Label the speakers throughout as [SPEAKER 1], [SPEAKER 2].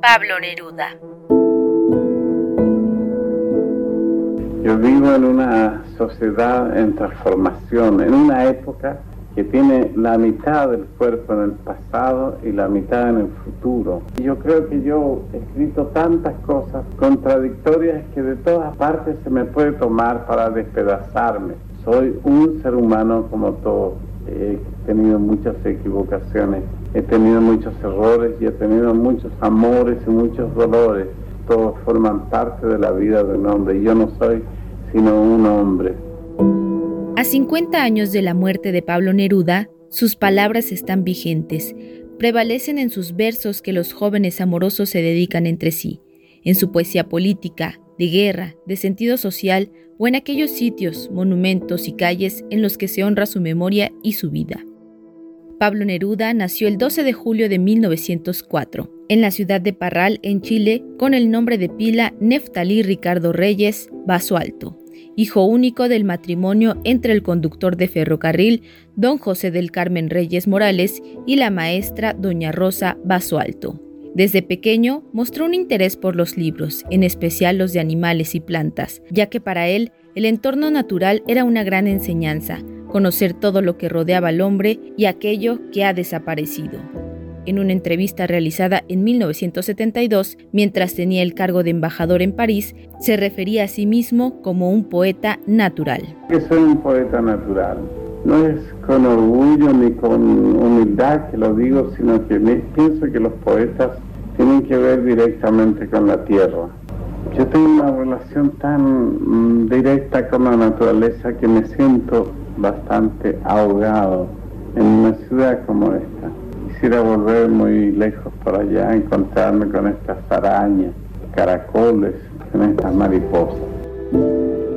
[SPEAKER 1] Pablo Neruda.
[SPEAKER 2] Yo vivo en una sociedad en transformación, en una época que tiene la mitad del cuerpo en el pasado y la mitad en el futuro. Y yo creo que yo he escrito tantas cosas contradictorias que de todas partes se me puede tomar para despedazarme. Soy un ser humano como todos. He tenido muchas equivocaciones, he tenido muchos errores y he tenido muchos amores y muchos dolores. Todos forman parte de la vida de un hombre. Yo no soy sino un hombre.
[SPEAKER 1] A 50 años de la muerte de Pablo Neruda, sus palabras están vigentes. Prevalecen en sus versos que los jóvenes amorosos se dedican entre sí, en su poesía política, de guerra, de sentido social o en aquellos sitios, monumentos y calles en los que se honra su memoria y su vida. Pablo Neruda nació el 12 de julio de 1904 en la ciudad de Parral, en Chile, con el nombre de pila Neftalí Ricardo Reyes Vaso Alto hijo único del matrimonio entre el conductor de ferrocarril, don José del Carmen Reyes Morales, y la maestra doña Rosa Basualto. Desde pequeño mostró un interés por los libros, en especial los de animales y plantas, ya que para él el entorno natural era una gran enseñanza, conocer todo lo que rodeaba al hombre y aquello que ha desaparecido en una entrevista realizada en 1972, mientras tenía el cargo de embajador en París, se refería a sí mismo como un poeta natural.
[SPEAKER 2] Que soy un poeta natural. No es con orgullo ni con humildad que lo digo, sino que pienso que los poetas tienen que ver directamente con la tierra. Yo tengo una relación tan mm, directa con la naturaleza que me siento bastante ahogado en una ciudad como esta quisiera volver muy lejos por allá, encontrarme con estas arañas, caracoles, con estas mariposas.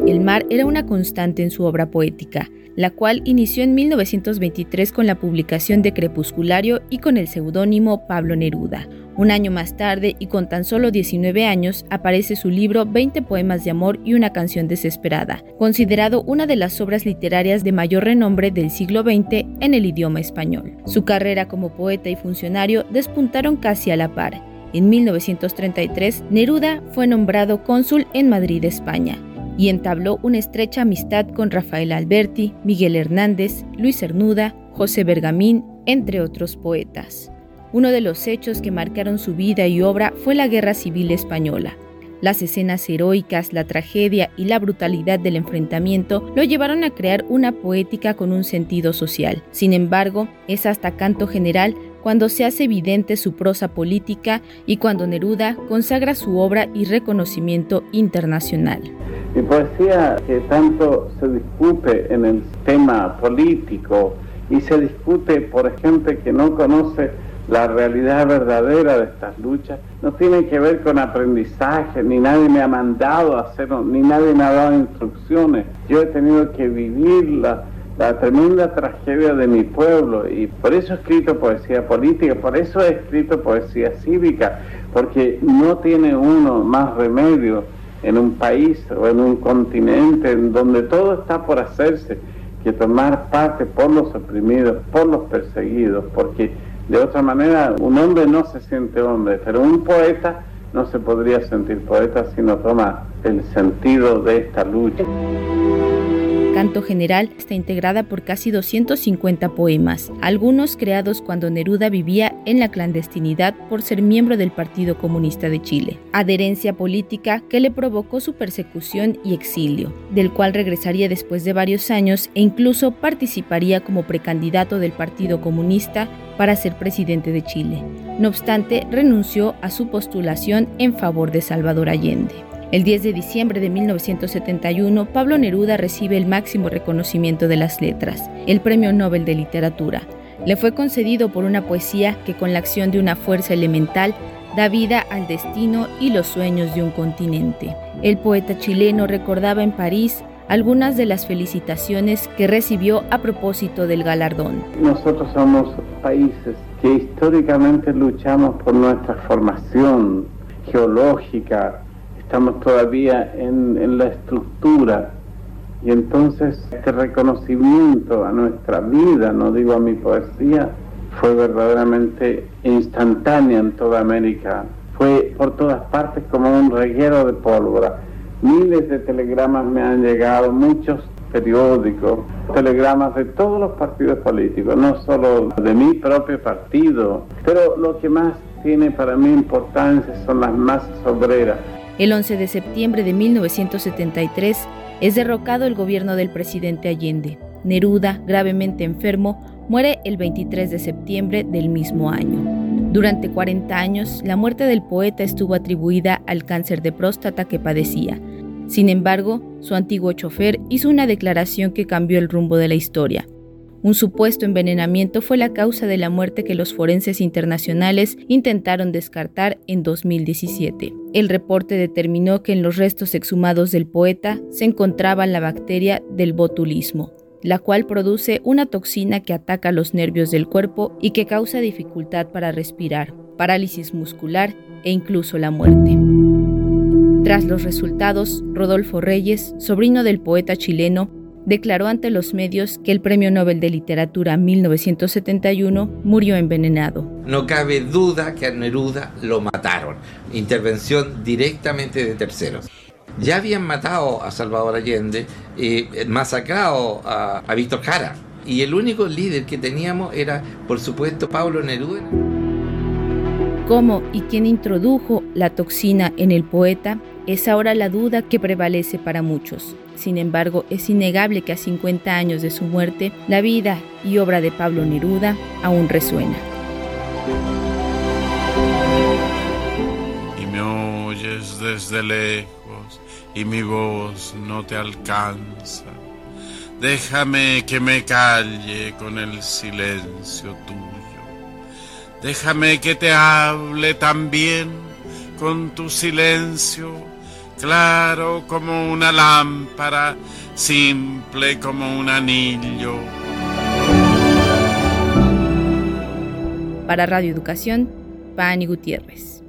[SPEAKER 1] El mar era una constante en su obra poética, la cual inició en 1923 con la publicación de Crepusculario y con el seudónimo Pablo Neruda, un año más tarde, y con tan solo 19 años, aparece su libro 20 poemas de amor y una canción desesperada, considerado una de las obras literarias de mayor renombre del siglo XX en el idioma español. Su carrera como poeta y funcionario despuntaron casi a la par. En 1933, Neruda fue nombrado cónsul en Madrid, España, y entabló una estrecha amistad con Rafael Alberti, Miguel Hernández, Luis Cernuda, José Bergamín, entre otros poetas. Uno de los hechos que marcaron su vida y obra fue la Guerra Civil Española. Las escenas heroicas, la tragedia y la brutalidad del enfrentamiento lo llevaron a crear una poética con un sentido social. Sin embargo, es hasta canto general cuando se hace evidente su prosa política y cuando Neruda consagra su obra y reconocimiento internacional.
[SPEAKER 2] Mi poesía que tanto se discute en el tema político y se discute por gente que no conoce la realidad verdadera de estas luchas no tiene que ver con aprendizaje, ni nadie me ha mandado a hacerlo, ni nadie me ha dado instrucciones. Yo he tenido que vivir la, tremenda tragedia de mi pueblo y por eso he escrito poesía política, por eso he escrito poesía cívica, porque no tiene uno más remedio en un país o en un continente en donde todo está por hacerse que tomar parte por los oprimidos, por los perseguidos, porque de otra manera, un hombre no se siente hombre, pero un poeta no se podría sentir poeta si no toma el sentido de esta lucha.
[SPEAKER 1] Canto General está integrada por casi 250 poemas, algunos creados cuando Neruda vivía en la clandestinidad por ser miembro del Partido Comunista de Chile, adherencia política que le provocó su persecución y exilio, del cual regresaría después de varios años e incluso participaría como precandidato del Partido Comunista para ser presidente de Chile. No obstante, renunció a su postulación en favor de Salvador Allende. El 10 de diciembre de 1971, Pablo Neruda recibe el máximo reconocimiento de las letras, el Premio Nobel de Literatura. Le fue concedido por una poesía que con la acción de una fuerza elemental da vida al destino y los sueños de un continente. El poeta chileno recordaba en París algunas de las felicitaciones que recibió a propósito del galardón.
[SPEAKER 2] Nosotros somos países que históricamente luchamos por nuestra formación geológica, estamos todavía en, la estructura y entonces este reconocimiento a nuestra vida, no digo a mi poesía, fue verdaderamente instantánea en toda América. fue por todas partes como un reguero de pólvora. Miles de telegramas me han llegado, muchos periódicos, telegramas de todos los partidos políticos, no solo de mi propio partido, pero lo que más tiene para mí importancia son las masas obreras.
[SPEAKER 1] El 11 de septiembre de 1973 es derrocado el gobierno del presidente Allende. Neruda, gravemente enfermo, muere el 23 de septiembre del mismo año. Durante 40 años, la muerte del poeta estuvo atribuida al cáncer de próstata que padecía. Sin embargo, su antiguo chofer hizo una declaración que cambió el rumbo de la historia. Un supuesto envenenamiento fue la causa de la muerte que los forenses internacionales intentaron descartar en 2017. El reporte determinó que en los restos exhumados del poeta se encontraba la bacteria del botulismo, la cual produce una toxina que ataca los nervios del cuerpo y que causa dificultad para respirar, parálisis muscular e incluso la muerte. Tras los resultados, Rodolfo Reyes, sobrino del poeta chileno, declaró ante los medios que el Premio Nobel de Literatura 1971 murió envenenado.
[SPEAKER 3] No cabe duda que a Neruda lo mataron. Intervención directamente de terceros. Ya habían matado a Salvador Allende, y eh, masacrado a, a Víctor Jara. Y el único líder que teníamos era, por supuesto, Pablo Neruda.
[SPEAKER 1] ¿Cómo y quién introdujo la toxina en el poeta? Es ahora la duda que prevalece para muchos. Sin embargo, es innegable que a 50 años de su muerte, la vida y obra de Pablo Neruda aún resuena.
[SPEAKER 4] Y me oyes desde lejos y mi voz no te alcanza. Déjame que me calle con el silencio tuyo. Déjame que te hable también con tu silencio claro como una lámpara, simple como un anillo.
[SPEAKER 1] Para Radio Educación, Pani Gutiérrez.